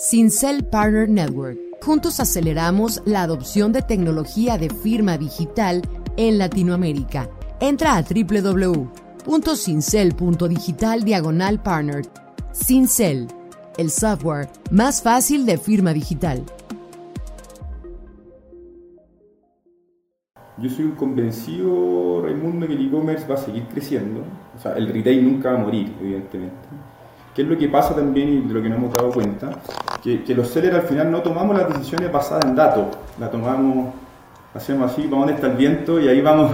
Sincel Partner Network. Juntos aceleramos la adopción de tecnología de firma digital en Latinoamérica. Entra a www.cincel.digital diagonal partner. Cincel, el software más fácil de firma digital. Yo soy un convencido, Raimundo, que el e-commerce va a seguir creciendo. O sea, el retail nunca va a morir, evidentemente. ¿Qué es lo que pasa también y de lo que nos hemos dado cuenta? Que, los sellers al final no tomamos las decisiones basadas en datos, la tomamos, hacemos así, vamos donde está el viento y ahí vamos,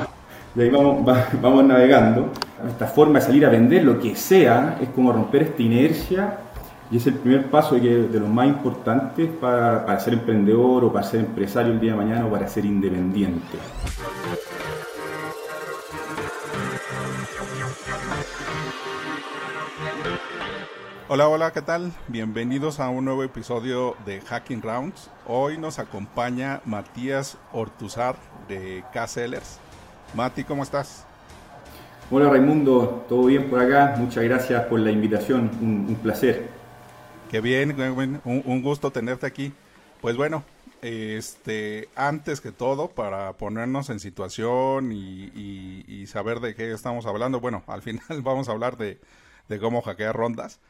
y ahí vamos, vamos navegando. Esta forma de salir a vender lo que sea es como romper esta inercia y es el primer paso de los más importantes para, para ser emprendedor o para ser empresario el día de mañana o para ser independiente. Hola, hola, ¿qué tal? Bienvenidos a un nuevo episodio de Hacking Rounds. Hoy nos acompaña Matías Ortuzar de K-Sellers. Mati, ¿cómo estás? Hola Raimundo, ¿todo bien por acá? Muchas gracias por la invitación, un, placer. Qué bien, un, gusto tenerte aquí. Pues bueno, este, antes que todo, para ponernos en situación y, saber de qué estamos hablando, bueno, al final vamos a hablar de, de cómo hackear rondas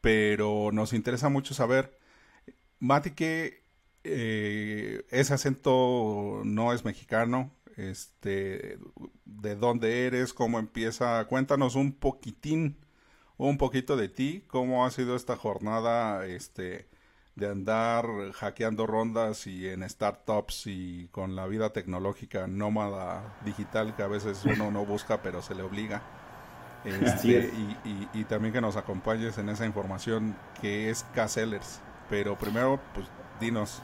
pero nos interesa mucho saber, Mati, que eh, ese acento no es mexicano, este, de dónde eres, cómo empieza, cuéntanos un poquitín, un poquito de ti, cómo ha sido esta jornada, este, de andar hackeando rondas y en startups y con la vida tecnológica nómada digital que a veces uno no busca pero se le obliga. Este, y, también que nos acompañes en esa información que es K-Sellers. Pero primero, pues dinos,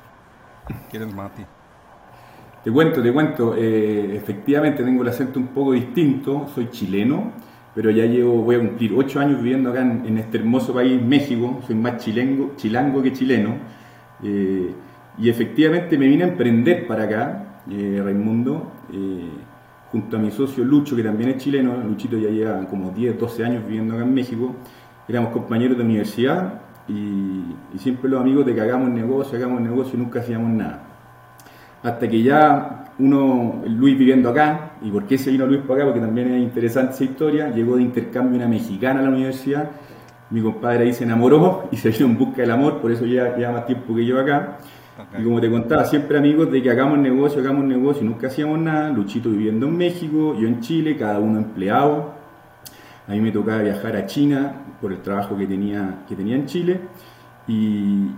¿quién es Mati? Te cuento, te cuento. Eh, efectivamente tengo el acento un poco distinto. Soy chileno, pero ya llevo, voy a cumplir ocho años viviendo acá en, este hermoso país, México. Soy más chilengo, chilango que chileno. Eh, y efectivamente me vine a emprender para acá, eh, Raimundo junto a mi socio Lucho, que también es chileno, Luchito ya lleva como 10, 12 años viviendo acá en México, éramos compañeros de universidad y, siempre los amigos de que hagamos negocio, hagamos negocio y nunca hacíamos nada. Hasta que ya uno, Luis viviendo acá, y por qué se vino Luis para acá, porque también es interesante esa historia, llegó de intercambio una mexicana a la universidad, mi compadre ahí se enamoró y se vino en busca del amor, por eso ya lleva más tiempo que yo acá. Y como te contaba, siempre amigos de que hagamos negocio, hagamos negocio, nunca hacíamos nada. Luchito viviendo en México, yo en Chile, cada uno empleado. A mí me tocaba viajar a China por el trabajo que tenía, que tenía en Chile. Y,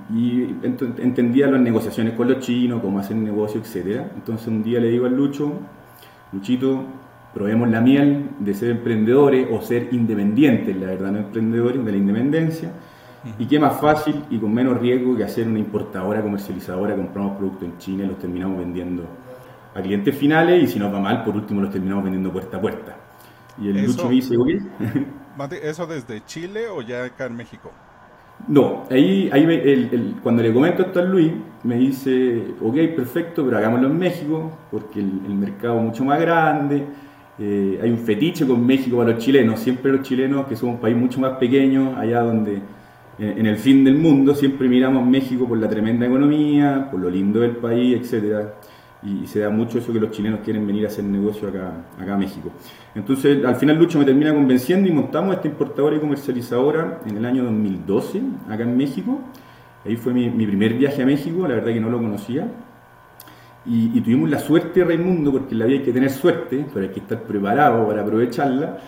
entendía las negociaciones con los chinos, cómo hacer negocio, etc. Entonces un día le digo al Lucho, Luchito, probemos la miel de ser emprendedores o ser independientes, la verdad, no emprendedores, de la independencia y qué más fácil y con menos riesgo que hacer una importadora comercializadora, compramos productos en China y los terminamos vendiendo a clientes finales y si nos va mal, por último los terminamos vendiendo puerta a puerta. Y el Lucho me dice, ¿Eso desde Chile o ya acá en México? No, ahí, ahí cuando le comento esto a Luis, me dice, ok, perfecto, pero hagámoslo en México, porque el, mercado es mucho más grande, eh, hay un fetiche con México para los chilenos, siempre los chilenos, que somos un país mucho más pequeño, allá donde en el fin del mundo siempre miramos México por la tremenda economía, por lo lindo del país, etcétera, y, se da mucho eso que los chilenos quieren venir a hacer negocio acá, acá a México. Entonces, al final Lucho me termina convenciendo y montamos esta importadora y comercializadora en el año 2012, acá en México. Ahí fue mi, primer viaje a México, la verdad que no lo conocía. Y, y tuvimos la suerte, Raimundo, porque la vida hay que tener suerte, pero hay que estar preparado para aprovecharla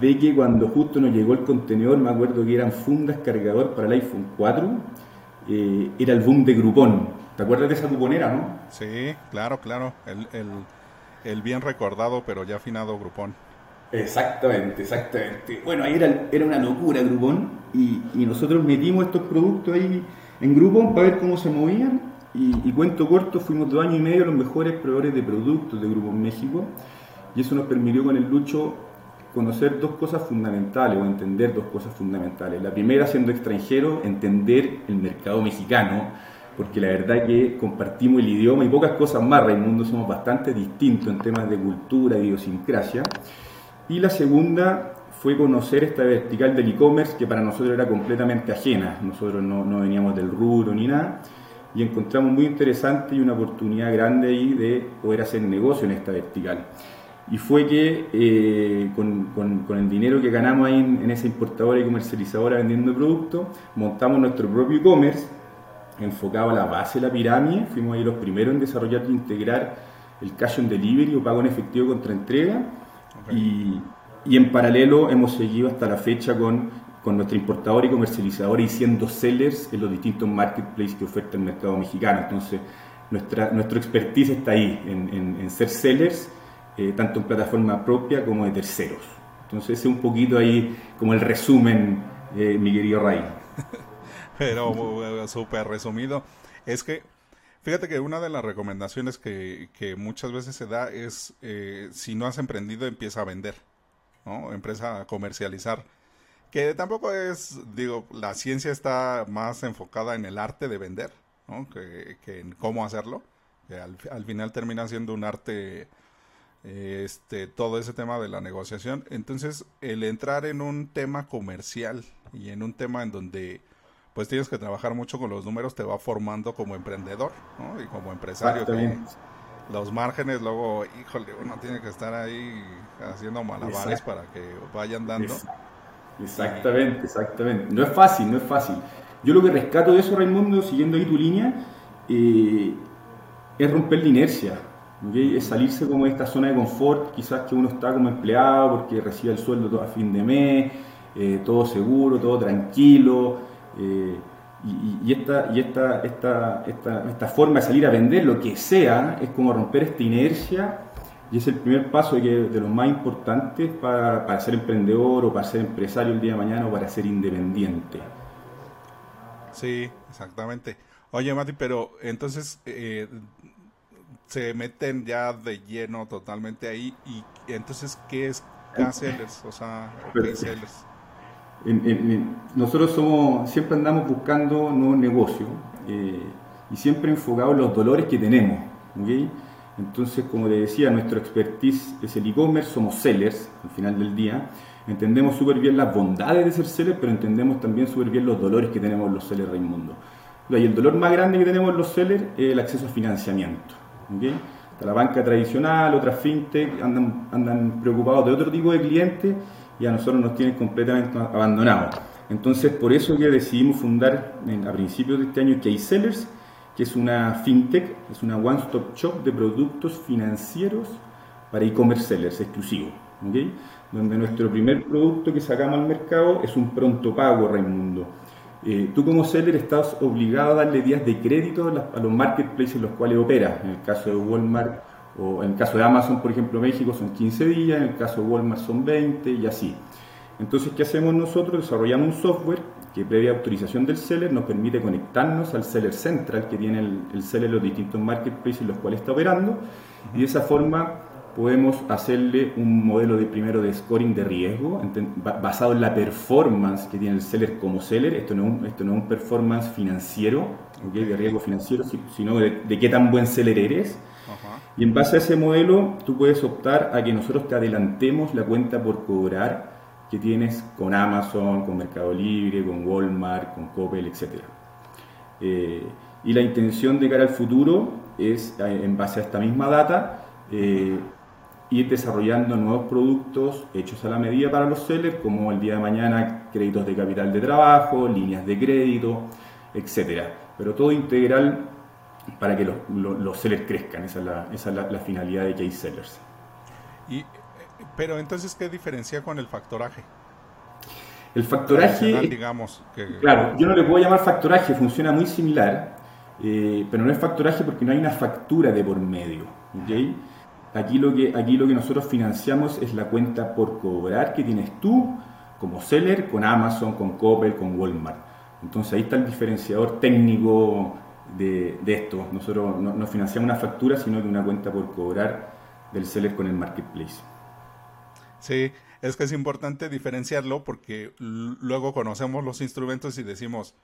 de que cuando justo nos llegó el contenedor, me acuerdo que eran fundas cargador para el iPhone 4, eh, era el boom de Groupon. ¿Te acuerdas de esa cuponera, no? Sí, claro, claro. El, bien recordado, pero ya afinado Groupon. Exactamente, exactamente. Bueno, ahí era, era una locura Groupon y, y, nosotros metimos estos productos ahí en Groupon para ver cómo se movían y, y, cuento corto, fuimos dos años y medio los mejores proveedores de productos de Groupon México y eso nos permitió con el Lucho conocer dos cosas fundamentales o entender dos cosas fundamentales. La primera, siendo extranjero, entender el mercado mexicano, porque la verdad que compartimos el idioma y pocas cosas más, Raimundo, somos bastante distintos en temas de cultura, idiosincrasia. Y la segunda fue conocer esta vertical del e-commerce que para nosotros era completamente ajena. Nosotros no, no, veníamos del rubro ni nada y encontramos muy interesante y una oportunidad grande ahí de poder hacer negocio en esta vertical. Y fue que eh, con, con, el dinero que ganamos ahí en, esa importadora y comercializadora vendiendo productos, montamos nuestro propio e-commerce enfocado a la base de la pirámide. Fuimos ahí los primeros en desarrollar e integrar el cash on delivery o pago en efectivo contra entrega. Y, y en paralelo hemos seguido hasta la fecha con, con nuestra importadora y comercializadora y siendo sellers en los distintos marketplaces que oferta el mercado mexicano. Entonces, nuestra, nuestro expertise está ahí, en, en, ser sellers, eh, tanto en plataforma propia como de terceros. Entonces, ese es un poquito ahí como el resumen, eh, mi querido Ray. Pero súper resumido. Es que Fíjate que una de las recomendaciones que, que muchas veces se da es, eh, si no has emprendido, empieza a vender. Empresa a comercializar. Que tampoco es, digo, la ciencia está más enfocada en el arte de vender, Que, en cómo hacerlo. Que al, final termina siendo un arte, este, todo ese tema de la negociación. Entonces, el entrar en un tema comercial y en un tema en donde pues tienes que trabajar mucho con los números, te va formando como emprendedor, Y como empresario los márgenes, luego, híjole, uno tiene que estar ahí haciendo malabares para que vayan dando. Exactamente, exactamente. No es fácil, no es fácil. Yo lo que rescato de eso, Raimundo, siguiendo ahí tu línea, eh, es romper la inercia. Es salirse como de esta zona de confort, quizás que uno está como empleado porque recibe el sueldo a fin de mes, eh, todo seguro, todo tranquilo. Eh, y, esta, y esta, esta, esta, forma de salir a vender lo que sea es como romper esta inercia y es el primer paso de los más importantes para, para, ser emprendedor o para ser empresario el día de mañana o para ser independiente. Sí, exactamente. Oye, Mati, pero entonces eh, se meten ya de lleno totalmente ahí y entonces, ¿qué es K-Sellers? O sea, sellers nosotros somos, siempre andamos buscando nuevos negocios eh, y siempre enfocados en los dolores que tenemos. Entonces, como le decía, nuestro expertise es el e-commerce, somos sellers al final del día. Entendemos súper bien las bondades de ser sellers, pero entendemos también súper bien los dolores que tenemos los sellers Raimundo. Y el dolor más grande que tenemos los sellers es el acceso a financiamiento. La banca tradicional, otras fintech andan, andan preocupados de otro tipo de clientes y a nosotros nos tienen completamente abandonados. Entonces, por eso que decidimos fundar a principios de este año K-Sellers, que es una fintech, es una one-stop shop de productos financieros para e-commerce sellers exclusivos, donde nuestro primer producto que sacamos al mercado es un pronto pago, Raimundo. Eh, tú como seller estás obligado a darle días de crédito a los marketplaces en los cuales operas. En el caso de Walmart o en el caso de Amazon, por ejemplo, México son 15 días, en el caso de Walmart son 20 y así. Entonces, ¿qué hacemos nosotros? Desarrollamos un software que previa autorización del seller nos permite conectarnos al seller central que tiene el, seller en los distintos marketplaces en los cuales está operando y de esa forma podemos hacerle un modelo de primero de scoring de riesgo basado en la performance que tiene el seller como seller. Esto no es un, esto no es un performance financiero, de riesgo financiero, sino de, de qué tan buen seller eres y en base a ese modelo, tú puedes optar a que nosotros te adelantemos la cuenta por cobrar que tienes con Amazon, con Mercado Libre, con Walmart, con Coppel, etc. Eh, y la intención de cara al futuro es, eh, en base a esta misma data, eh, ir desarrollando nuevos productos hechos a la medida para los sellers, como el día de mañana créditos de capital de trabajo, líneas de crédito, etc. Pero todo integral para que los, los, sellers crezcan. Esa es la, esa es la, finalidad de Case Sellers. Y, pero entonces, ¿qué diferencia con el factoraje? El factoraje, digamos, claro, yo no le puedo llamar factoraje, funciona muy similar, eh, pero no es factoraje porque no hay una factura de por medio. Aquí, lo que, aquí lo que nosotros financiamos es la cuenta por cobrar que tienes tú como seller con Amazon, con Coppel, con Walmart. Entonces ahí está el diferenciador técnico de, esto. Nosotros no, financiamos una factura, sino que una cuenta por cobrar del seller con el marketplace. Sí, es que es importante diferenciarlo porque luego conocemos los instrumentos y decimos,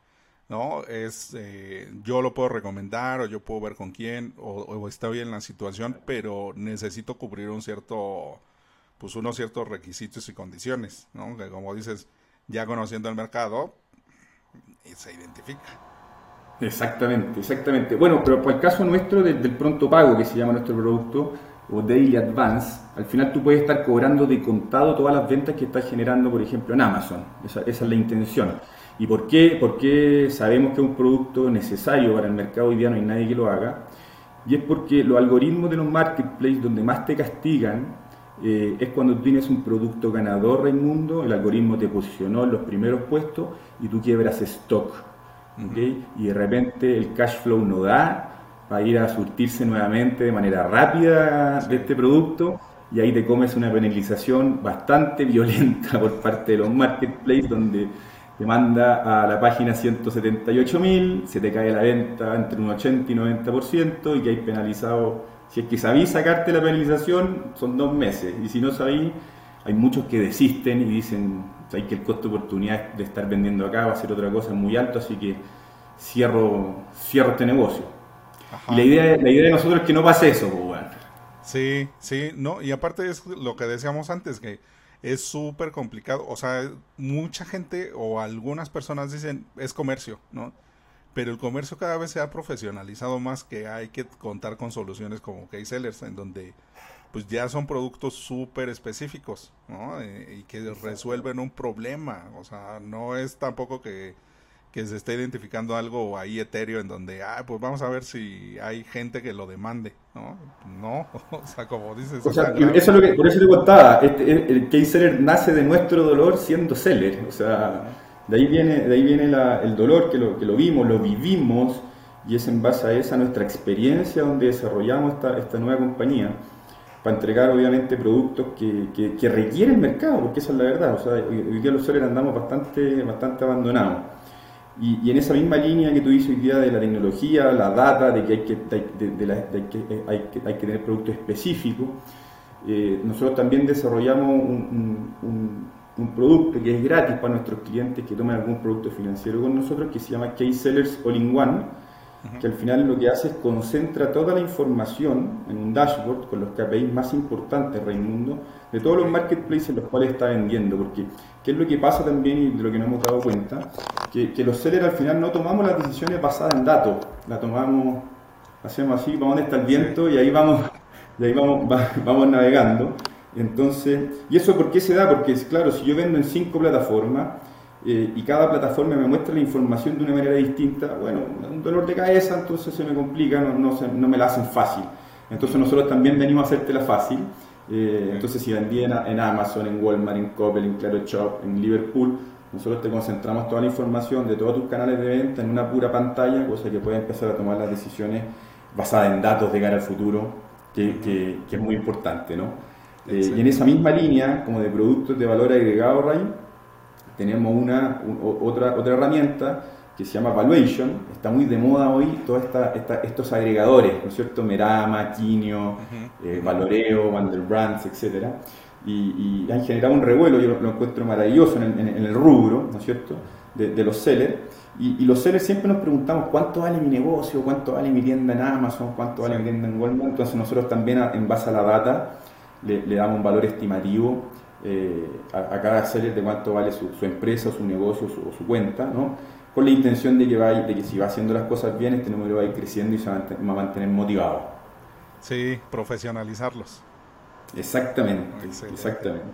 no, es eh, yo lo puedo recomendar o yo puedo ver con quién o, está bien la situación, pero necesito cubrir un cierto pues unos ciertos requisitos y condiciones, ¿no? Que como dices, ya conociendo el mercado, se identifica. Exactamente, exactamente. Bueno, pero por el caso nuestro del, pronto pago, que se llama nuestro producto, o Daily Advance, al final tú puedes estar cobrando de contado todas las ventas que estás generando, por ejemplo, en Amazon. Esa, es la intención. ¿Y por qué? Porque sabemos que es un producto necesario para el mercado hoy día, no hay nadie que lo haga. Y es porque los algoritmos de los marketplaces donde más te castigan eh, es cuando tienes un producto ganador, mundo, el algoritmo te posicionó en los primeros puestos y tú quiebras stock. Y de repente el cash flow no da para ir a surtirse nuevamente de manera rápida de este producto y ahí te comes una penalización bastante violenta por parte de los marketplaces donde te manda a la página 178.000, se te cae la venta entre un 80 y 90% y que hay penalizado, si es que sabéis sacarte la penalización, son dos meses, y si no sabéis, hay muchos que desisten y dicen, hay que el costo de oportunidad de estar vendiendo acá va a ser otra cosa muy alto, así que cierro, cierro este negocio. Y la idea, la idea de nosotros es que no pase eso, pues, bueno. Sí, sí, no, y aparte es lo que decíamos antes, que es súper complicado. O sea, mucha gente o algunas personas dicen es comercio, ¿no? Pero el comercio cada vez se ha profesionalizado más que hay que contar con soluciones como K-Sellers, en donde pues ya son productos súper específicos, ¿no? Eh, y que resuelven un problema. O sea, no es tampoco que que se está identificando algo ahí etéreo en donde, ah, pues vamos a ver si hay gente que lo demande, ¿no? No, o sea, como dices. O sea, eso es lo que, por eso te contaba, este, el case seller nace de nuestro dolor siendo seller, o sea, de ahí viene, de ahí viene el dolor que lo, que lo vimos, lo vivimos, y es en base a esa nuestra experiencia donde desarrollamos esta, esta nueva compañía para entregar obviamente productos que, que, que requieren el mercado, porque esa es la verdad, o sea, hoy, día los sellers andamos bastante, bastante abandonados. Y, en esa misma línea que tú dices hoy día de la tecnología, la data, de que hay que, hay que, hay que tener productos específicos, eh, nosotros también desarrollamos un, un, producto que es gratis para nuestros clientes que tomen algún producto financiero con nosotros, que se llama K-Sellers Que al final lo que hace es concentra toda la información en un dashboard con los KPIs más importantes, Raimundo, de todos los marketplaces en los cuales está vendiendo, porque ¿qué es lo que pasa también y de lo que no hemos dado cuenta? Que, que los sellers al final no tomamos las decisiones basadas en datos, la tomamos, hacemos así, vamos donde está el viento y ahí vamos, y ahí vamos, vamos navegando. Entonces, ¿y eso por qué se da? Porque, claro, si yo vendo en cinco plataformas, eh, y cada plataforma me muestra la información de una manera distinta, bueno, un dolor de cabeza, entonces se me complica, no, no, se, no me la hacen fácil. Entonces nosotros también venimos a hacértela fácil. Eh, entonces si vendí en, en, Amazon, en Walmart, en Coppel, en Claro Shop, en Liverpool, nosotros te concentramos toda la información de todos tus canales de venta en una pura pantalla, cosa que puedes empezar a tomar las decisiones basadas en datos de cara al futuro, que, que, es muy importante, ¿no? Eh, y en esa misma línea, como de productos de valor agregado, Ray, tenemos una, otra, otra herramienta que se llama Valuation, está muy de moda hoy todos estos agregadores, ¿no es cierto? Merama, Quinio, eh, Valoreo, Vanderbrands, etc. Y, han generado un revuelo, yo lo, encuentro maravilloso en el, rubro, ¿no es cierto?, de, los sellers. Y, los sellers siempre nos preguntamos cuánto vale mi negocio, cuánto vale mi tienda en Amazon, cuánto vale mi tienda en Walmart. Entonces nosotros también en base a la data le, le damos un valor estimativo eh, a, cada seller de cuánto vale su, empresa, su negocio o su, cuenta, ¿no? con la intención de que, va, de que si va haciendo las cosas bien, este número va a ir creciendo y se va a mantener motivado. Sí, profesionalizarlos. Exactamente, exactamente.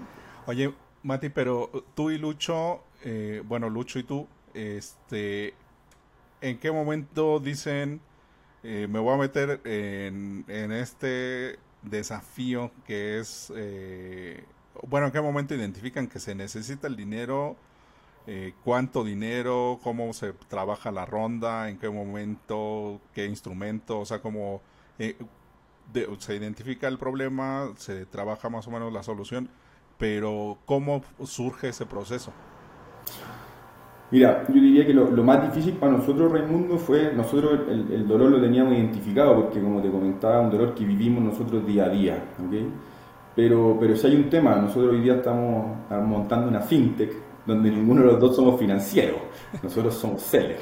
Oye, Mati, pero tú y Lucho, eh, bueno, Lucho y tú, este, ¿en qué momento dicen, eh, me voy a meter en, en este desafío que es eh, bueno, ¿en qué momento identifican que se necesita el dinero? Eh, ¿Cuánto dinero? ¿Cómo se trabaja la ronda? ¿En qué momento? ¿Qué instrumento? O sea, cómo eh, se identifica el problema, se trabaja más o menos la solución, pero ¿cómo surge ese proceso? Mira, yo diría que lo, más difícil para nosotros, Raimundo, fue, nosotros el, dolor lo teníamos identificado, porque como te comentaba, un dolor que vivimos nosotros día a día, ¿okay? Pero, pero si hay un tema, nosotros hoy día estamos, montando una fintech donde ninguno de los dos somos financieros, nosotros somos sellers.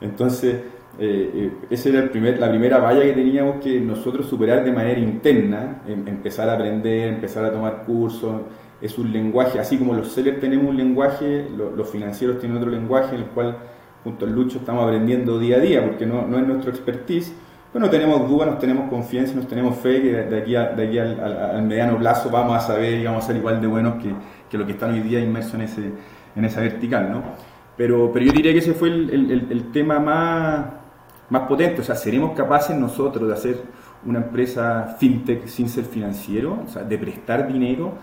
Entonces, Eh, eh, esa era el primer, la primera valla que teníamos que nosotros superar de manera interna, em, empezar a aprender, empezar a tomar cursos. Es un lenguaje, así como los sellers tenemos un lenguaje, los financieros tienen otro lenguaje en el cual junto al Lucho estamos aprendiendo día a día, porque no, no es nuestro expertise. Bueno, tenemos dudas, nos tenemos confianza, nos tenemos fe que de aquí, de aquí al, mediano plazo vamos a saber y vamos a ser igual de buenos que, que lo que están hoy día inmersos en, ese, en esa vertical, ¿no? Pero, pero yo diría que ese fue el, el, el tema más, más potente, o sea, seremos capaces nosotros de hacer una empresa fintech sin ser financiero, o sea, de prestar dinero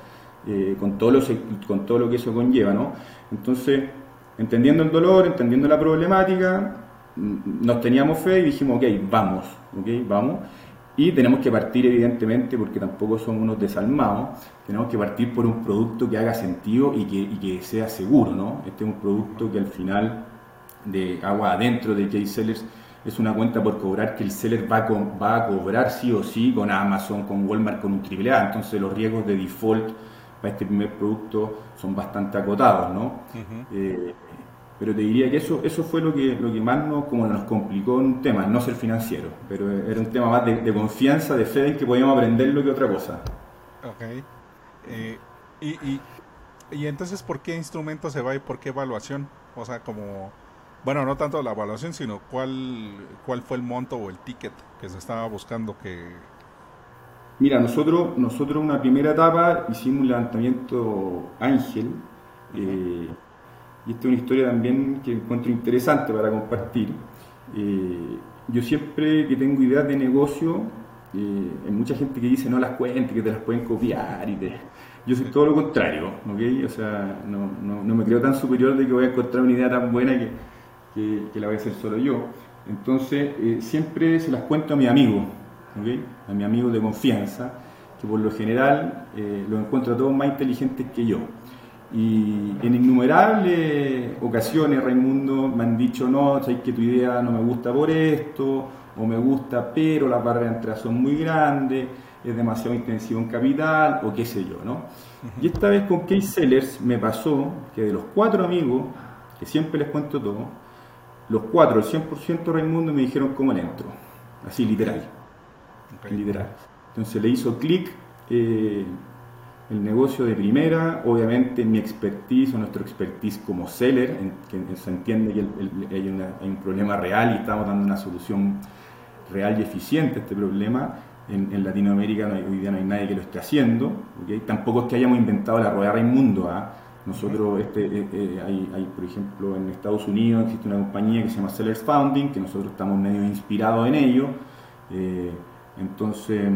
eh, con, todo lo, con todo lo que eso conlleva, ¿no? Entonces, entendiendo el dolor, entendiendo la problemática, nos teníamos fe y dijimos, ok, vamos, ok, vamos. Y tenemos que partir, evidentemente, porque tampoco somos unos desalmados, tenemos que partir por un producto que haga sentido y que, y que sea seguro, ¿no? Este es un producto que al final, de agua adentro de K-Sellers, es una cuenta por cobrar que el seller va a, va a cobrar sí o sí con Amazon, con Walmart, con un AAA. Entonces los riesgos de default para este primer producto son bastante acotados, ¿no? Eh, pero te diría que eso, eso fue lo que, lo que más nos, como nos complicó un tema, no ser financiero, pero era un tema más de, confianza, de fe en que podíamos aprenderlo que otra cosa. Ok. Eh, y, y, y entonces, ¿por qué instrumento se va y por qué evaluación? O sea, como bueno, no tanto la evaluación, sino cuál, cuál fue el monto o el ticket que se estaba buscando que... Mira, nosotros, nosotros una primera etapa hicimos un levantamiento ángel, eh, y esta es una historia también que encuentro interesante para compartir. Eh, yo siempre que tengo ideas de negocio, eh, hay mucha gente que dice no las cuentes, que te las pueden copiar y te... Yo soy todo lo contrario, ¿ok? O sea, no, no, me creo tan superior de que voy a encontrar una idea tan buena que que, la voy a hacer solo yo. Entonces, eh, siempre se las cuento a mi amigo, a mi amigo de confianza, que por lo general eh, lo encuentro a todos más inteligentes que yo. Y en innumerables ocasiones, Raimundo, me han dicho, no, sabes que tu idea no me gusta por esto, o me gusta, pero las barreras de entrada son muy grandes, es demasiado intensivo en capital, o qué sé yo, ¿no? Y esta vez con Case Sellers me pasó que de los cuatro amigos, que siempre les cuento todo, los cuatro, el 100% Raimundo, me dijeron cómo le entro. Así, literal. Literal. Entonces le hizo clic eh, el negocio de primera, obviamente mi expertise o nuestro expertise como seller, en, que se entiende que hay, un problema real y estamos dando una solución real y eficiente a este problema. En, Latinoamérica hoy día no hay nadie que lo esté haciendo. Tampoco es que hayamos inventado la rueda Raimundo. ¿ah? Nosotros, este, eh, eh, hay, por ejemplo, en Estados Unidos existe una compañía que se llama Sellers Founding, que nosotros estamos medio inspirados en ello. Eh, entonces,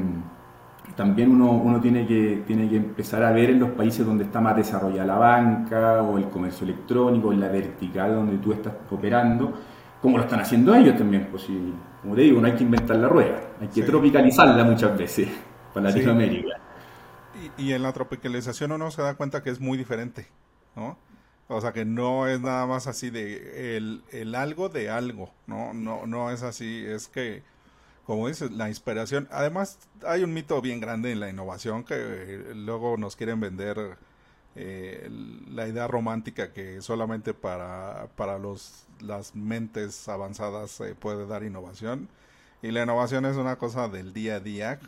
también uno, uno tiene, que, tiene que empezar a ver en los países donde está más desarrollada la banca o el comercio electrónico, en la vertical donde tú estás operando, cómo lo están haciendo ellos también. Pues, como te digo, no hay que inventar la rueda, hay que tropicalizarla muchas veces para Latinoamérica. Y, y en la tropicalización uno se da cuenta que es muy diferente. ¿no? O sea que no es nada más así de el, algo de algo, ¿no? No, no es así, es que, como dices, la inspiración, además hay un mito bien grande en la innovación que luego nos quieren vender eh, la idea romántica que solamente para, para los, las mentes avanzadas se puede dar innovación. Y la innovación es una cosa del día a día,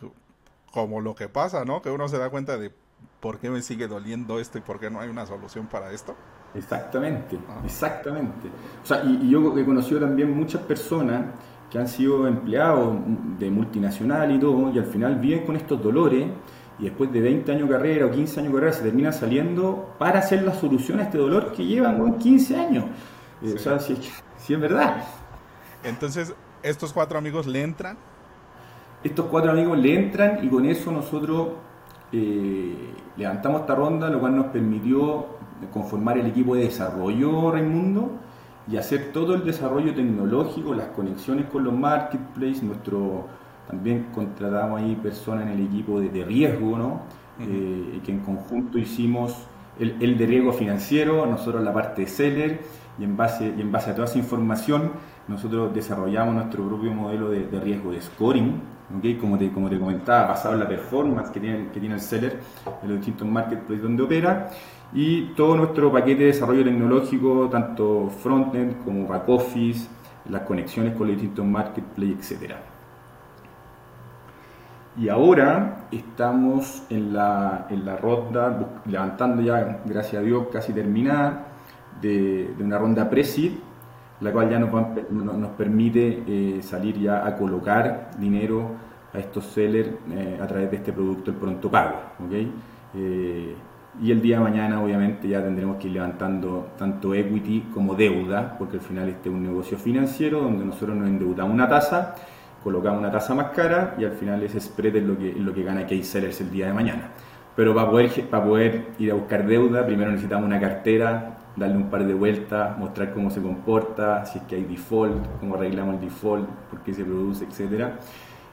como lo que pasa, ¿no? Que uno se da cuenta de ¿por qué me sigue doliendo esto y por qué no hay una solución para esto? Exactamente, ah. exactamente. O sea, y, yo he conocido también muchas personas que han sido empleados de multinacional y todo, y al final viven con estos dolores, y después de 20 años de carrera o 15 años de carrera se terminan saliendo para hacer la solución a este dolor que llevan 15 años. Eh, o sea, si, es verdad. Entonces, ¿estos cuatro amigos le entran? Estos cuatro amigos le entran y con eso nosotros eh, levantamos esta ronda, lo cual nos permitió conformar el equipo de desarrollo Raimundo y hacer todo el desarrollo tecnológico, las conexiones con los marketplaces, nuestro también contratamos ahí personas en el equipo de, riesgo, ¿no? Eh, que en conjunto hicimos el, de riesgo financiero, nosotros la parte de seller, y en base, y en base a toda esa información, nosotros desarrollamos nuestro propio modelo de, de riesgo de scoring, como, te, como te comentaba, basado en la performance que tiene, que tiene el seller en los distintos marketplaces donde opera y todo nuestro paquete de desarrollo tecnológico, tanto frontend como back office, las conexiones con los distintos marketplaces, etcétera. Y ahora estamos en la, en la ronda, levantando ya, gracias a Dios, casi terminada, de, una ronda pre la cual ya nos, nos permite eh, salir ya a colocar dinero a estos sellers eh, a través de este producto, el pronto pago. ¿okay? Eh, y el día de mañana obviamente ya tendremos que ir levantando tanto equity como deuda, porque al final este es un negocio financiero donde nosotros nos endeudamos una tasa colocamos una tasa más cara y al final ese spread es lo que, lo que gana K-Sellers el día de mañana. Pero para poder, para poder ir a buscar deuda, primero necesitamos una cartera, darle un par de vueltas, mostrar cómo se comporta, si es que hay default, cómo arreglamos el default, por qué se produce, etc.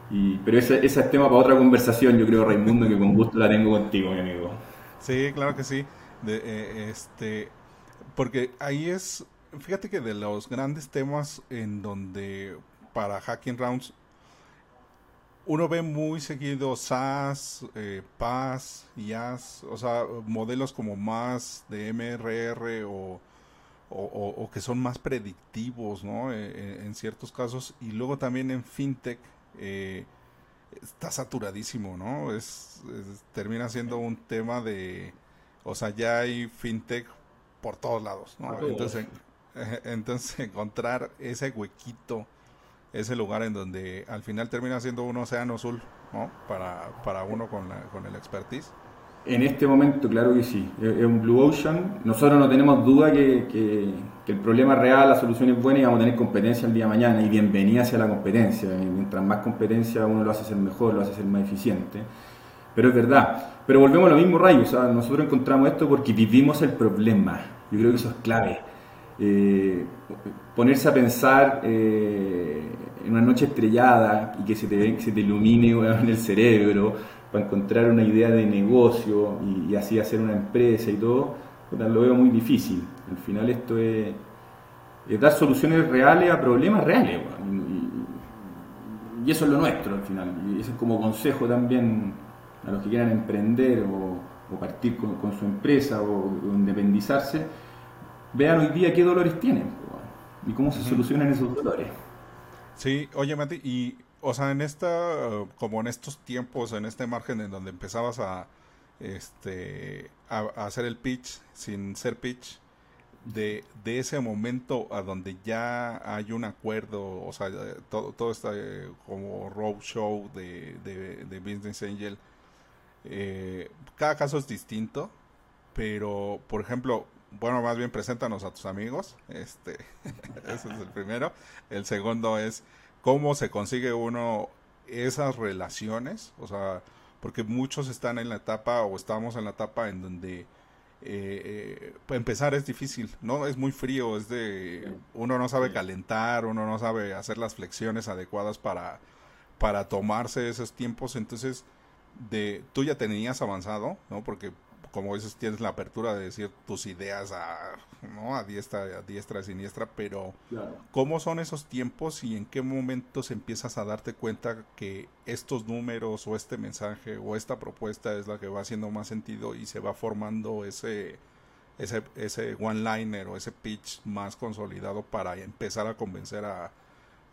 Y, pero ese, ese es tema para otra conversación, yo creo, Raimundo, que con gusto la tengo contigo, mi amigo. Sí, claro que sí. De, eh, este, porque ahí es, fíjate que de los grandes temas en donde para Hacking Rounds uno ve muy seguido SAS, eh, PAS, IAS, o sea, modelos como más de MRR o, o, que son más predictivos, ¿no? Eh, eh, en ciertos casos. Y luego también en FinTech eh, está saturadísimo, ¿no? Es, termina siendo un tema de, o sea, ya hay FinTech por todos lados, ¿no? Entonces, entonces encontrar ese huequito ese lugar en donde al final termina siendo un océano azul, ¿no? Para, para uno con, la, con el expertise. En este momento, claro que sí, es un Blue Ocean. Nosotros no tenemos duda que, que, el problema real, la solución es buena y vamos a tener competencia el día de mañana y bienvenida hacia la competencia. mientras más competencia uno lo hace ser mejor, lo hace ser más eficiente. Pero es verdad. Pero volvemos a lo mismo, Rayo. O sea, nosotros encontramos esto porque vivimos el problema. Yo creo que eso es clave. Eh, ponerse a pensar eh, en una noche estrellada y que se te, se te ilumine en el cerebro para encontrar una idea de negocio y, así hacer una empresa y todo, lo veo muy difícil. Al final esto es, dar soluciones reales a problemas reales. Y, eso es lo nuestro al final. Y eso es como consejo también a los que quieran emprender o, partir con, su empresa o, independizarse. Vean hoy día qué dolores tienen y cómo se solucionan esos dolores. Sí, oye Mati, y o sea, en esta, como en estos tiempos, en este margen en donde empezabas a, este, a, hacer el pitch sin ser pitch, de, de, ese momento a donde ya hay un acuerdo, o sea, todo, todo está eh, como roadshow de, de, de Business Angel, eh, cada caso es distinto, pero por ejemplo, bueno, más bien preséntanos a tus amigos. Este, ese es el primero. El segundo es cómo se consigue uno esas relaciones, o sea, porque muchos están en la etapa o estamos en la etapa en donde eh, eh, empezar es difícil, ¿no? Es muy frío, es de uno no sabe calentar, uno no sabe hacer las flexiones adecuadas para para tomarse esos tiempos, entonces de tú ya tenías avanzado, ¿no? Porque como dices, tienes la apertura de decir tus ideas a, ¿no? a diestra, a diestra, a siniestra, pero ¿cómo son esos tiempos y en qué momentos empiezas a darte cuenta que estos números o este mensaje o esta propuesta es la que va haciendo más sentido y se va formando ese, ese, ese one-liner o ese pitch más consolidado para empezar a convencer a,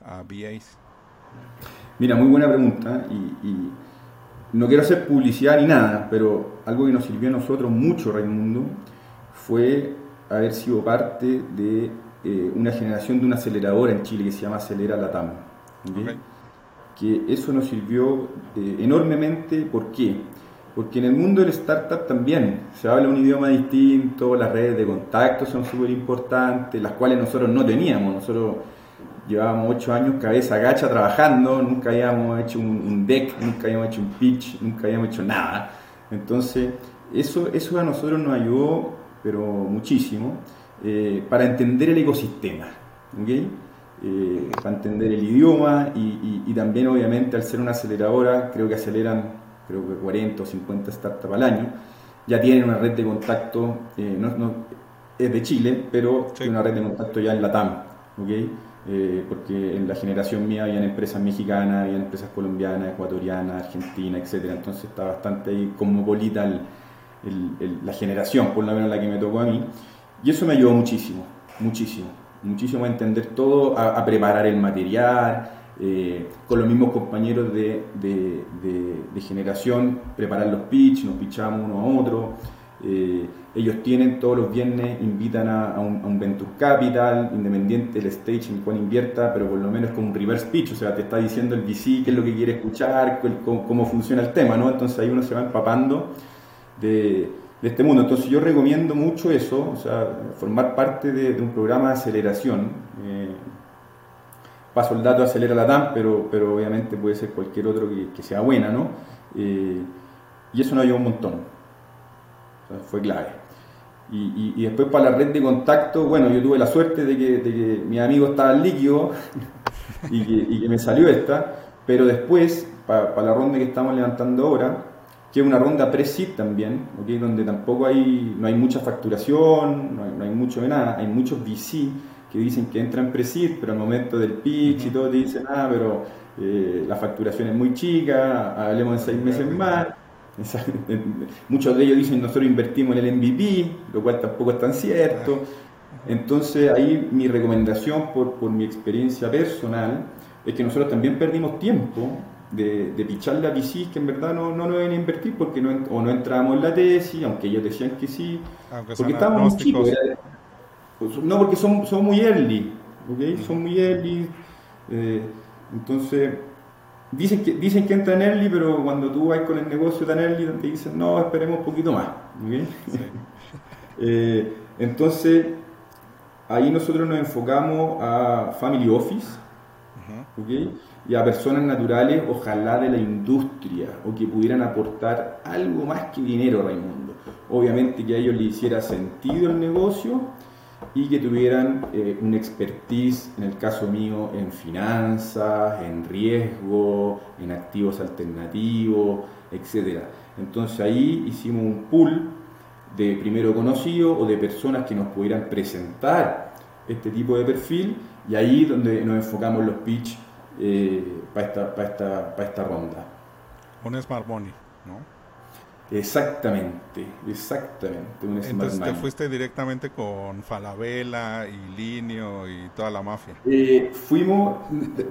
a VAs? Mira, muy buena pregunta y no quiero hacer publicidad ni nada, pero algo que nos sirvió a nosotros mucho, Raimundo, fue haber sido parte de eh, una generación de una aceleradora en Chile que se llama Acelera Latam. Que eso nos sirvió eh, enormemente, ¿por qué? Porque en el mundo del startup también se habla un idioma distinto, las redes de contacto son súper importantes, las cuales nosotros no teníamos. Nosotros llevábamos ocho años cabeza gacha trabajando, nunca habíamos hecho un, deck, nunca habíamos hecho un pitch, nunca habíamos hecho nada. Entonces, eso, eso a nosotros nos ayudó, pero muchísimo, eh, para entender el ecosistema, eh, para entender el idioma y, también obviamente al ser una aceleradora, creo que aceleran creo que 40 o 50 startups al año, ya tienen una red de contacto, eh, no, es de Chile, pero tiene una red de contacto ya en la TAM. ¿okay? Eh, porque en la generación mía habían empresas mexicanas, habían empresas colombianas, ecuatorianas, argentinas, etcétera, entonces está bastante ahí cosmopolita la generación, por lo menos la que me tocó a mí, y eso me ayudó muchísimo, muchísimo. muchísimo a entender todo, a, preparar el material, eh, con los mismos compañeros de, de, generación, preparar los pitch, nos pitchamos uno a otro. Eh, ellos tienen todos los viernes, invitan a, un, Venture Capital, independiente del stage en cual invierta, pero por lo menos con un reverse pitch, o sea, te está diciendo el VC qué es lo que quiere escuchar, cómo, funciona el tema, ¿no? Entonces ahí uno se va empapando de, de este mundo. Entonces yo recomiendo mucho eso, o sea, formar parte de, un programa de aceleración. Eh, paso el dato acelera la TAM, pero, pero obviamente puede ser cualquier otro que, sea buena, ¿no? Eh, y eso nos ayudó un montón. fue clave. Y, y, después para la red de contacto, bueno, yo tuve la suerte de que, de que mi amigo estaba líquido y, que, y que me salió esta, pero después, para, para la ronda que estamos levantando ahora, que es una ronda pre-seed también, ¿okay? donde tampoco hay, no hay mucha facturación, no hay, mucho de nada, hay muchos VC que dicen que entran pre-seed, pero al momento del pitch y todo te dicen, ah, pero eh, la facturación es muy chica, hablemos de seis meses más. Muchos de ellos dicen, nosotros invertimos en el MVP, lo cual tampoco es tan cierto. Entonces ahí mi recomendación por, por mi experiencia personal es que nosotros también perdimos tiempo de, de picharle a VCs que en verdad no, no nos deben invertir porque no, o no entramos en la tesis, aunque ellos decían que sí, porque estábamos muy chicos. Pues, no, porque son, son muy early, ¿okay? son muy early. Eh, entonces, dicen que, dicen que entran early, pero cuando tú vas con el negocio tan early, te dicen, no, esperemos un poquito más. eh, entonces, ahí nosotros nos enfocamos a Family Office. ¿okay? y a personas naturales, ojalá de la industria, o que pudieran aportar algo más que dinero, Raimundo. Obviamente que a ellos les hiciera sentido el negocio y que tuvieran eh, una expertise, en el caso mío, en finanzas, en riesgo, en activos alternativos, etc. Entonces ahí hicimos un pool de primero conocido o de personas que nos pudieran presentar este tipo de perfil y ahí donde nos enfocamos los pitch eh, para, esta, para, esta, para esta ronda. Un Smart Money, ¿no? Exactamente, exactamente. Un Entonces te fuiste directamente con Falabella y Linio y toda la mafia. Eh, fuimos,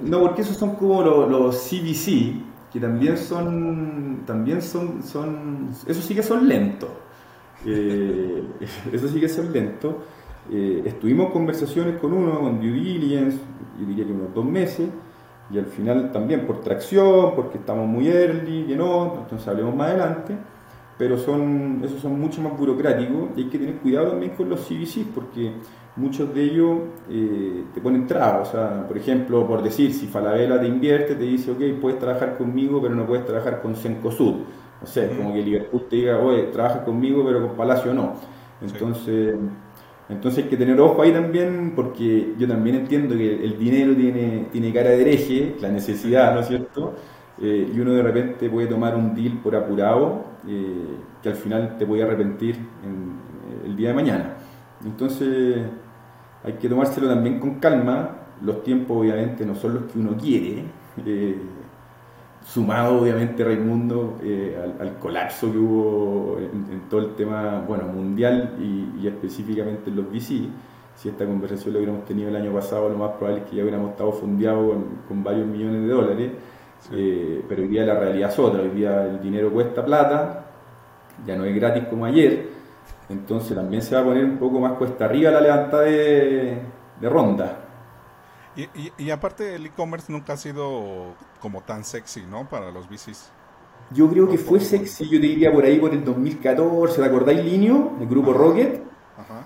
no, porque esos son como los, CBC, que también son, también son, son, eso sí que son lentos. Eh, eso sí que son lentos. Eh, estuvimos conversaciones con uno, con due diligence, yo diría que unos dos meses, y al final también por tracción, porque estamos muy early, y no, entonces hablemos más adelante, pero son, esos son mucho más burocráticos y hay que tener cuidado también con los CVCs porque muchos de ellos eh, te ponen trabas, o sea, por ejemplo, por decir, si Falabella te invierte, te dice, ok, puedes trabajar conmigo, pero no puedes trabajar con Cencosud, o sea, como que Liverpool te diga, oye, trabaja conmigo, pero con Palacio no. Entonces... Entonces hay que tener ojo ahí también, porque yo también entiendo que el dinero tiene, tiene cara de hereje, la necesidad, ¿no es cierto? Eh, y uno de repente puede tomar un deal por apurado eh, que al final te puede arrepentir en, el día de mañana. Entonces hay que tomárselo también con calma. Los tiempos obviamente no son los que uno quiere. Eh, sumado obviamente Raimundo eh, al, colapso que hubo en, todo el tema bueno mundial y, específicamente en los VC si esta conversación la hubiéramos tenido el año pasado lo más probable es que ya hubiéramos estado fundeados con, varios millones de dólares eh, pero hoy día la realidad es otra hoy día el dinero cuesta plata ya no es gratis como ayer entonces también se va a poner un poco más cuesta arriba la levantada de, de ronda y, aparte el e-commerce nunca ha sido como tan sexy, ¿no? Para los VCs. Yo creo que fue sexy, yo te diría por ahí por el 2014, ¿te acordáis Linio? El grupo Rocket. Ajá.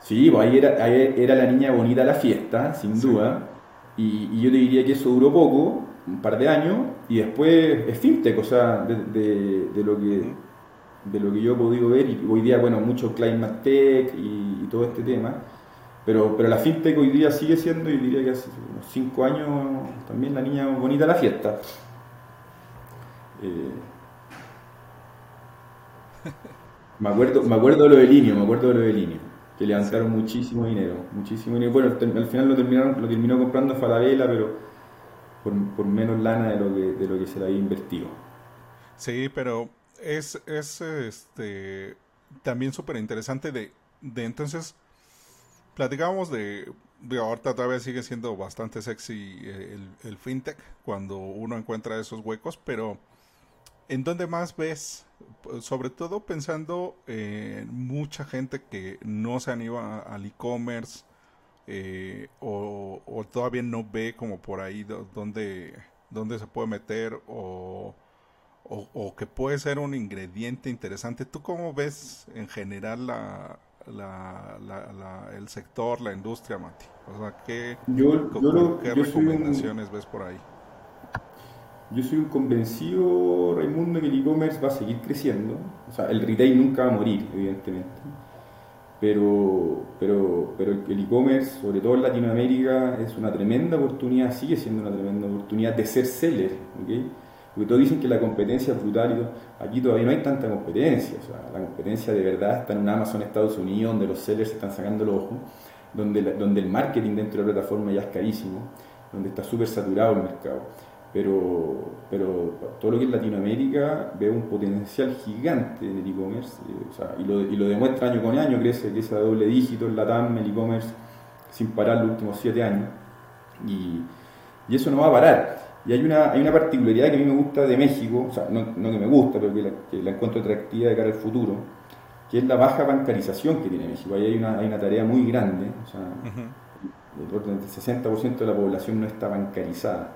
Sí, pues ahí era, era la niña bonita la fiesta, sin duda. Y, yo te diría que eso duró poco, un par de años, y después es fintech, o sea, de, de, lo que de lo que yo he podido ver, y hoy día, bueno, mucho climate tech y todo este tema. Pero, pero la fintech hoy día sigue siendo, y diría que hace unos 5 años, también la niña bonita de la fiesta. Eh, me, acuerdo, me acuerdo de lo de Linio, me acuerdo de lo de Linio, que levantaron muchísimo dinero, muchísimo dinero. Bueno, al final lo terminaron, lo terminó comprando Falabella, pero por, menos lana de lo que, de lo que se le había invertido. Sí, pero es, es este también súper interesante de, de entonces platicábamos de ahorita todavía sigue siendo bastante sexy eh, el, fintech cuando uno encuentra esos huecos, pero ¿en dónde más ves? Sobre todo pensando en mucha gente que no se anima al e-commerce eh, o, todavía no ve como por ahí dónde, dónde se puede meter o, o, que puede ser un ingrediente interesante. ¿Tú cómo ves en general la, la, el sector, la industria, Mati? O sea, ¿qué, recomendaciones ves por ahí? Yo soy un convencido, Raimundo, que el e-commerce va a seguir creciendo. O sea, el retail nunca va a morir, evidentemente. Pero, pero, pero el e-commerce, sobre todo en Latinoamérica, es una tremenda oportunidad, sigue siendo una tremenda oportunidad de ser seller. ¿okay? Porque todos dicen que la competencia es brutal y aquí todavía no hay tanta competencia. O sea, la competencia de verdad está en un Amazon Estados Unidos, donde los sellers están sacando los ojos, donde, donde el marketing dentro de la plataforma ya es carísimo, donde está súper saturado el mercado. Pero, pero todo lo que es Latinoamérica ve un potencial gigante en el e-commerce eh, y, lo, y, lo, demuestra año con año, crece, que a doble dígito en la TAM, el e-commerce, sin parar los últimos siete años. Y, y eso no va a parar. Y hay una, hay una particularidad que a mí me gusta de México, o sea, no, no que me gusta, pero que la, encuentro atractiva de cara al futuro, que es la baja bancarización que tiene México. Ahí hay una, hay una tarea muy grande, o sea, el orden del 60% de la población no está bancarizada.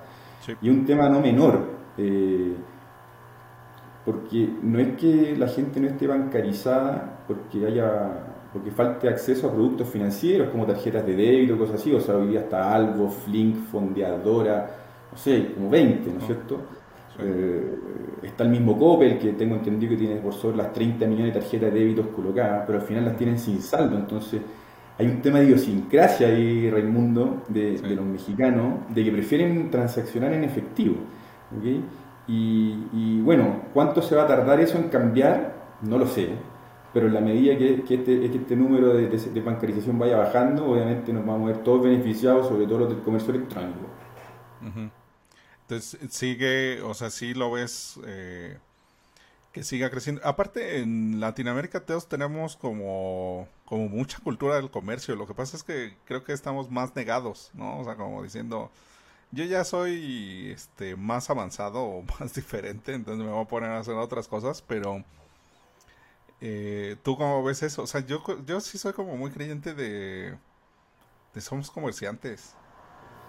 Y un tema no menor, eh, porque no es que la gente no esté bancarizada porque haya porque falte acceso a productos financieros como tarjetas de débito, cosas así, o sea, hoy día está Algo, Flink, Fondeadora, no sé, como 20, ¿no es cierto? Eh, está el mismo Coppel, que tengo entendido que tiene por sobre las 30 millones de tarjetas de débitos colocadas, pero al final las tienen sin saldo, entonces hay un tema de idiosincrasia ahí, Raimundo, de, los mexicanos, de que prefieren transaccionar en efectivo. Y, bueno, ¿cuánto se va a tardar eso en cambiar? No lo sé, pero en la medida que, este, este, número de, bancarización vaya bajando, obviamente nos vamos a ver todos beneficiados, sobre todo los del comercio electrónico. Entonces, sigue, o sea, sí lo ves eh, que siga creciendo. Aparte, en Latinoamérica todos tenemos como, como mucha cultura del comercio. Lo que pasa es que creo que estamos más negados, ¿no? O sea, como diciendo, yo ya soy este más avanzado o más diferente, entonces me voy a poner a hacer otras cosas, pero eh, ¿tú cómo ves eso? O sea, yo, yo sí soy como muy creyente de, de somos comerciantes.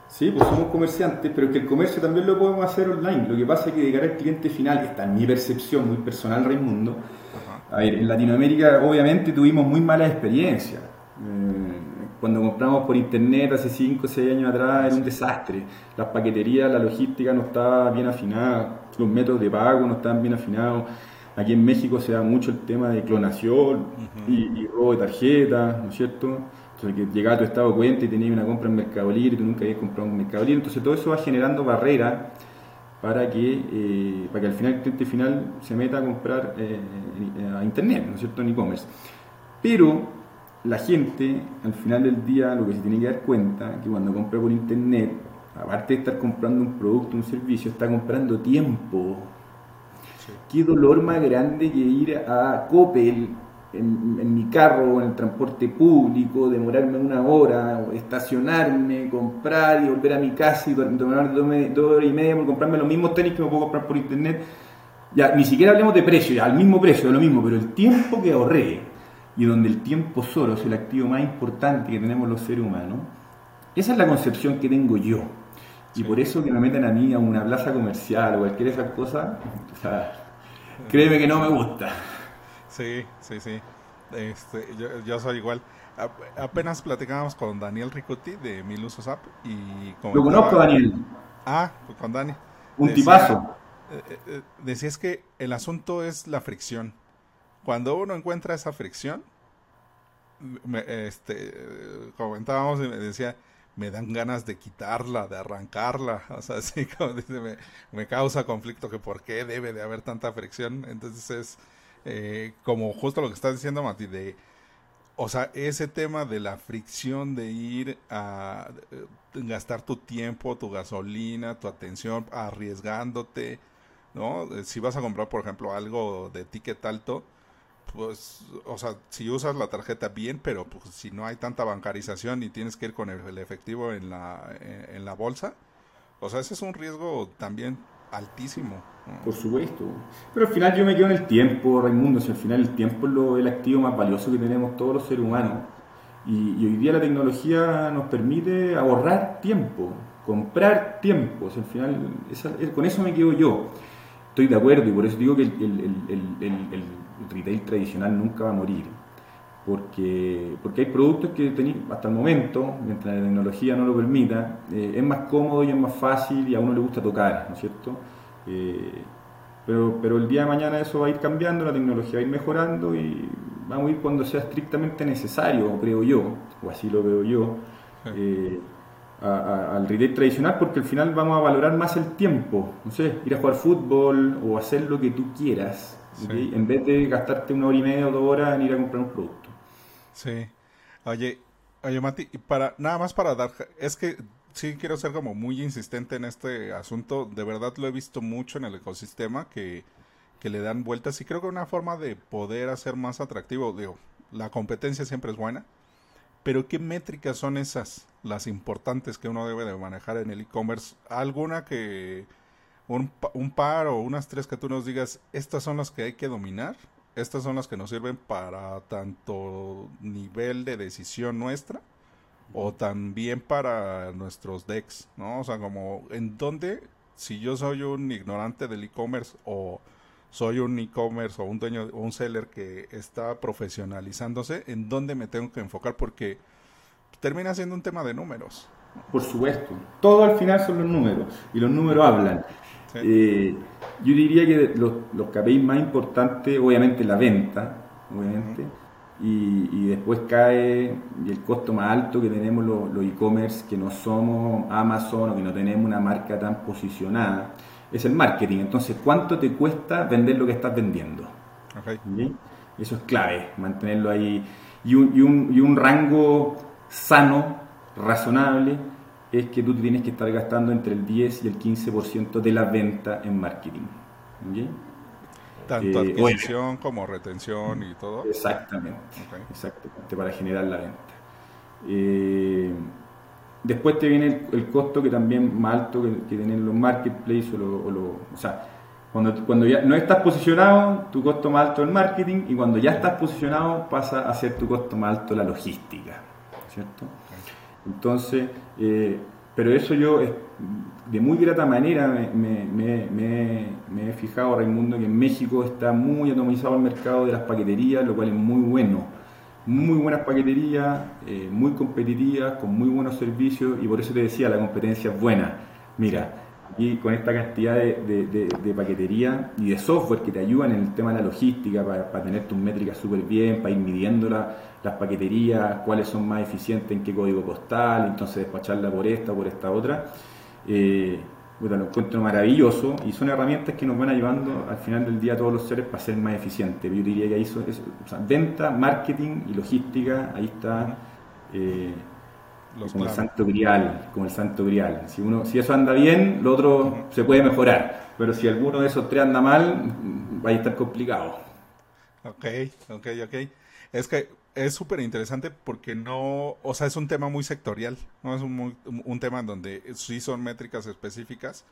Sí, pues somos comerciantes, pero que el comercio también lo podemos hacer online. Lo que pasa es que de cara al cliente final, esta es mi percepción muy personal, Raimundo. A ver, en Latinoamérica obviamente tuvimos muy malas experiencias. Eh, cuando compramos por internet hace 5 o 6 años atrás era un desastre. Las paqueterías, la logística no estaba bien afinada, los métodos de pago no estaban bien afinados. Aquí en México se da mucho el tema de clonación y, y robo de tarjetas, ¿no es cierto? Que llegaba a tu estado de cuenta y tenías una compra en Mercado Libre y tú nunca habías comprado en Mercado Libre. Entonces todo eso va generando barreras para que, eh, para que al final el cliente final se meta a comprar eh, a internet, ¿no es cierto?, en e-commerce. Pero la gente, al final del día, lo que se tiene que dar cuenta que cuando compra por internet, aparte de estar comprando un producto, un servicio, está comprando tiempo. Qué dolor más grande que ir a Coppel en, mi carro o en el transporte público, demorarme una hora, estacionarme, comprar y volver a mi casa y demorarme dos, horas y media por comprarme los mismos tenis que me puedo comprar por internet. Ya, ni siquiera hablemos de precio, ya, al mismo precio, de lo mismo, pero el tiempo que ahorré y donde el tiempo solo es el activo más importante que tenemos los seres humanos, esa es la concepción que tengo yo. Y por eso que me meten a mí a una plaza comercial o cualquier de esas cosas, o sea, créeme que no me gusta. Sí, sí, sí. Este, yo, soy igual. apenas platicábamos con Daniel Ricotti de Mil Usos App y Lo conozco, Daniel. Ah, pues con Dani. Un tipazo. Eh, eh, eh, decía es que el asunto es la fricción. Cuando uno encuentra esa fricción, este, comentábamos y me decía, me dan ganas de quitarla, de arrancarla. O sea, así como dice, me, me causa conflicto que por qué debe de haber tanta fricción. Entonces es eh, como justo lo que estás diciendo, Mati, de, o sea, ese tema de la fricción de ir a eh, gastar tu tiempo, tu gasolina, tu atención, arriesgándote, ¿no? Eh, si vas a comprar, por ejemplo, algo de ticket alto, pues, o sea, si usas la tarjeta bien, pero pues, si no hay tanta bancarización y tienes que ir con el, efectivo en la, en, la bolsa, o sea, ese es un riesgo también altísimo. Por supuesto. Pero al final yo me quedo en el tiempo, Raimundo, si al final el tiempo es lo, el activo más valioso que tenemos todos los seres humanos. Y, hoy día la tecnología nos permite ahorrar tiempo, comprar tiempo. al final, con eso me quedo yo. Estoy de acuerdo y por eso digo que el, retail tradicional nunca va a morir. Porque, porque hay productos que hasta el momento, mientras la tecnología no lo permita, eh, es más cómodo y es más fácil y a uno le gusta tocar, ¿no es cierto? Eh, pero, pero el día de mañana eso va a ir cambiando, la tecnología va a ir mejorando y vamos a ir cuando sea estrictamente necesario, creo yo, o así lo veo yo, eh, al retail tradicional, porque al final vamos a valorar más el tiempo, no sé, ir a jugar fútbol o hacer lo que tú quieras, en vez de gastarte una hora y media o dos horas en ir a comprar un producto. Sí. Oye, oye Mati, para, nada más para dar, es que sí quiero ser como muy insistente en este asunto, de verdad lo he visto mucho en el ecosistema que que le dan vueltas y creo que una forma de poder hacer más atractivo, digo, la competencia siempre es buena, pero ¿qué métricas son esas, las importantes que uno debe de manejar en el e-commerce? ¿Alguna que, un, un, par o unas tres que tú nos digas, estas son las que hay que dominar? Estas son las que nos sirven para tanto nivel de decisión nuestra o también para nuestros decks, ¿no? O sea, como en dónde, si yo soy un ignorante del e-commerce o soy un e-commerce o un dueño o un seller que está profesionalizándose, ¿en dónde me tengo que enfocar? Porque termina siendo un tema de números. Por supuesto, todo al final son los números y los números hablan. Eh, yo diría que los, los más importantes, obviamente la venta, obviamente, y, después cae el costo más alto que tenemos los e-commerce que no somos Amazon o que no tenemos una marca tan posicionada es el marketing. Entonces, ¿cuánto te cuesta vender lo que estás vendiendo? Eso es clave, mantenerlo ahí. Y un, y, un, y un, rango sano, razonable, es que tú tienes que estar gastando entre el 10 y el 15% de la venta en marketing. Tanto eh, adquisición como retención y todo. Exactamente, exactamente, para generar la venta. Eh, Después te viene el, costo que también más alto que, que tienen los marketplaces o, lo, o, sea, cuando, cuando ya no estás posicionado, tu costo más alto es el marketing y cuando ya estás posicionado pasa a ser tu costo más alto la logística, ¿cierto? Entonces, eh, pero eso yo de muy grata manera me, me, me, me, he fijado, Raimundo, que en México está muy atomizado el mercado de las paqueterías, lo cual es muy bueno muy buenas paqueterías, eh, muy competitivas, con muy buenos servicios y por eso te decía, la competencia es buena. Mira, y con esta cantidad de, paquetería y de software que te ayudan en el tema de la logística para, tener tus métricas súper bien, para ir midiendo las paqueterías, cuáles son más eficientes, en qué código postal, entonces despacharla por esta, por esta otra. Eh, lo encuentro maravilloso y son herramientas que nos van ayudando al final del día a todos los seres para ser más eficientes. Yo diría que ahí son, venta, marketing y logística, ahí está eh, como el santo grial, como el santo grial. Si uno, si eso anda bien, lo otro se puede mejorar, pero si alguno de esos tres anda mal, va a estar complicado. Ok, ok, ok. Es que es súper interesante porque no, o sea, es un tema muy sectorial, no es un, un tema en donde sí son métricas específicas.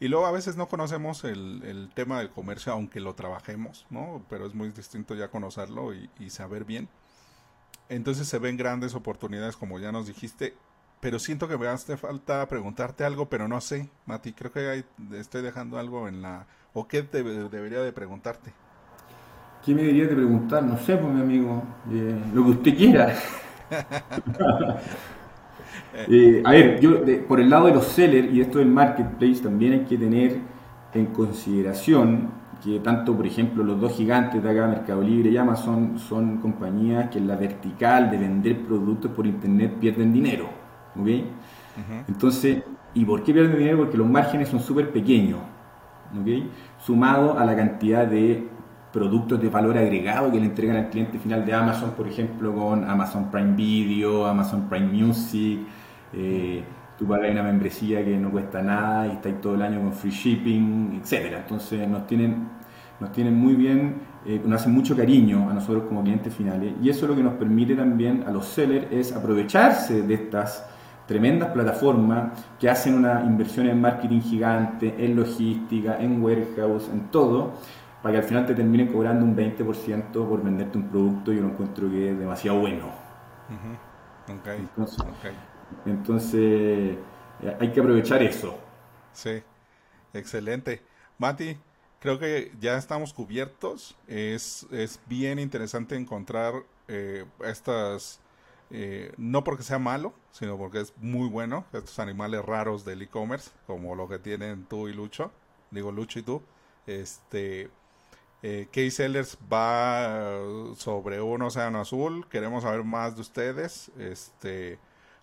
Y luego a veces no conocemos el, el, tema del comercio, aunque lo trabajemos, ¿no? Pero es muy distinto ya conocerlo y, y, saber bien. Entonces se ven grandes oportunidades, como ya nos dijiste. Pero siento que me hace falta preguntarte algo, pero no sé, Mati. Creo que estoy dejando algo en la... ¿O qué debería de preguntarte? ¿Qué me debería de preguntar? No sé, pues mi amigo, eh, lo que usted quiera. Eh, a ver, yo por el lado de los sellers y esto del marketplace también hay que tener en consideración que tanto, por ejemplo, los dos gigantes de acá, Mercado Libre y Amazon, son compañías que en la vertical de vender productos por internet pierden dinero. ¿ok? Entonces, ¿y por qué pierden dinero? Porque los márgenes son súper pequeños. ¿ok? Sumado a la cantidad de productos de valor agregado que le entregan al cliente final de Amazon, por ejemplo, con Amazon Prime Video, Amazon Prime Music. Eh, tú pagas una membresía que no cuesta nada y estáis todo el año con free shipping, etcétera. Entonces nos tienen, nos tienen muy bien, eh, nos hacen mucho cariño a nosotros como clientes finales y eso lo que nos permite también a los sellers es aprovecharse de estas tremendas plataformas que hacen una inversión en marketing gigante, en logística, en warehouse, en todo, para que al final te terminen cobrando un 20% por venderte un producto yo lo encuentro que es demasiado bueno. entonces, eh, hay que aprovechar eso. Sí, excelente. Mati, creo que ya estamos cubiertos. Es, es bien interesante encontrar eh, estas eh, no porque sea malo, sino porque es muy bueno. Estos animales raros del e-commerce, como lo que tienen tú y Lucho, digo Lucho y tú. Este, eh, K-Sellers va sobre un océano azul. Queremos saber más de ustedes. Este,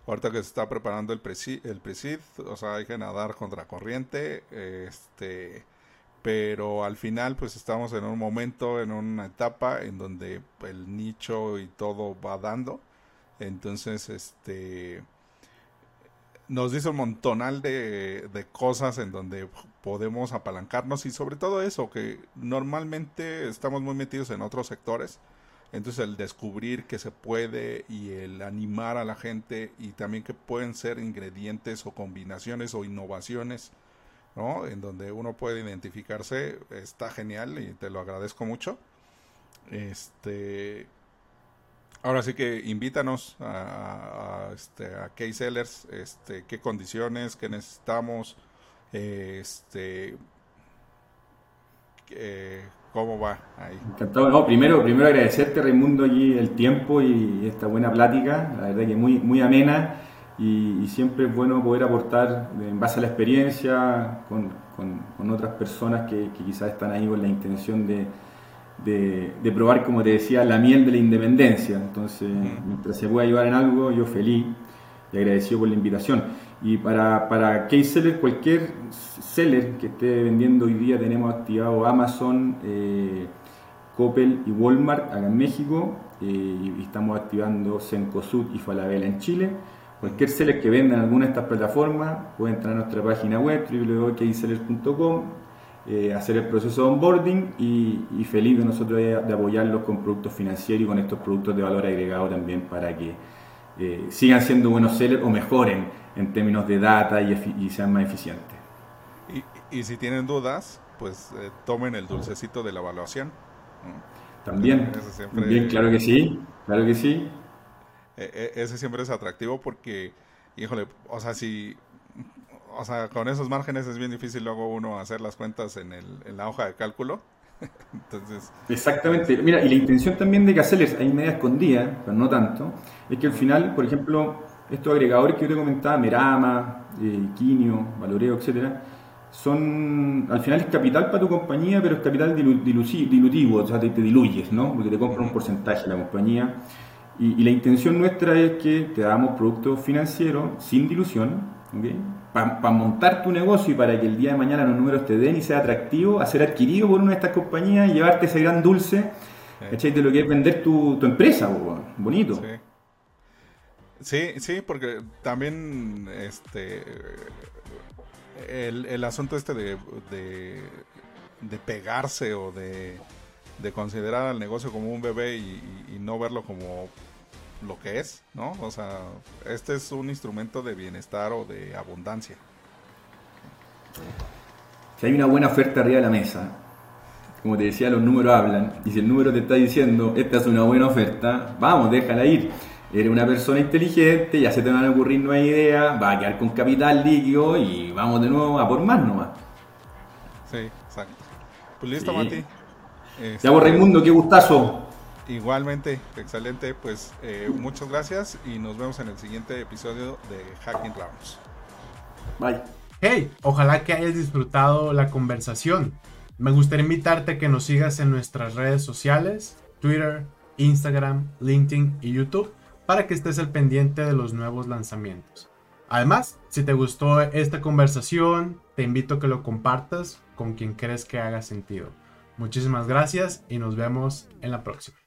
ahorita que se está preparando el presid, el presid o sea, hay que nadar contra corriente. Este, pero al final, pues estamos en un momento, en una etapa en donde el nicho y todo va dando entonces, este nos dice un montonal de, de, cosas en donde podemos apalancarnos y sobre todo eso, que normalmente estamos muy metidos en otros sectores. Entonces el descubrir que se puede y el animar a la gente y también que pueden ser ingredientes o combinaciones o innovaciones, ¿no? En donde uno puede identificarse, está genial y te lo agradezco mucho. Este, Ahora sí que invítanos a, a, este, a K-Sellers, este, qué condiciones, qué necesitamos, este, cómo va ahí. Encantado. No, primero, primero agradecerte, Raimundo, allí el tiempo y esta buena plática, la verdad que muy, muy amena y, siempre es bueno poder aportar en base a la experiencia con, con, otras personas que, que quizás están ahí con la intención de de, probar, como te decía, la miel de la independencia. Entonces, mientras se pueda ayudar en algo, yo feliz y agradecido por la invitación. Y para, para case seller, cualquier seller que esté vendiendo hoy día, tenemos activado Amazon, eh, Coppel y Walmart acá en México, eh, y estamos activando Cencosud y Falabella en Chile. Cualquier seller que venda en alguna de estas plataformas puede entrar a nuestra página web www.kseller.com eh, hacer el proceso de onboarding y, feliz de nosotros de, apoyarlos con productos financieros y con estos productos de valor agregado también para que eh, sigan siendo buenos sellers o mejoren en términos de data y, sean más eficientes. Y, si tienen dudas, pues eh, tomen el dulcecito de la evaluación. También, también, claro que sí, claro que sí. ese siempre es atractivo porque, híjole, o sea, si o sea, con esos márgenes es bien difícil luego uno hacer las cuentas en, el, en la hoja de cálculo. Entonces, Exactamente. Mira, y la intención también de hacerles hay media escondida, pero no tanto, es que al final, por ejemplo, estos agregadores que yo te comentaba, Merama, eh, Quinio, Valoreo, etcétera, son, al final es capital para tu compañía, pero es capital dilutivo, o sea, te, diluyes, ¿no? Porque te compra un porcentaje la compañía. Y, y, la intención nuestra es que te damos productos financieros sin dilución, ¿okay? Para montar tu negocio y para que el día de mañana los números te den y sea atractivo a ser adquirido por una de estas compañías y llevarte ese gran dulce de lo que es vender tu, empresa, bonito. Sí. sí. porque también este el, asunto este de, de, pegarse o de, considerar al negocio como un bebé y no verlo como lo que es, ¿no? O sea, este es un instrumento de bienestar o de abundancia. Si hay una buena oferta arriba de la mesa, como te decía, los números hablan, y si el número te está diciendo, esta es una buena oferta, vamos, déjala ir. Eres una persona inteligente, ya se te van a ocurrir nuevas ideas, va a quedar con capital líquido y vamos de nuevo a por más nomás. Sí, exacto. Pues listo, Mati. Ya este, Raimundo, qué gustazo. Igualmente, excelente. Pues eh, muchas gracias y nos vemos en el siguiente episodio de Hacking Rounds. Bye. Hey, ojalá que hayas disfrutado la conversación. Me gustaría invitarte a que nos sigas en nuestras redes sociales, Twitter, Instagram, LinkedIn y YouTube, para que estés al pendiente de los nuevos lanzamientos. Además, si te gustó esta conversación, te invito a que lo compartas con quien crees que haga sentido. Muchísimas gracias y nos vemos en la próxima.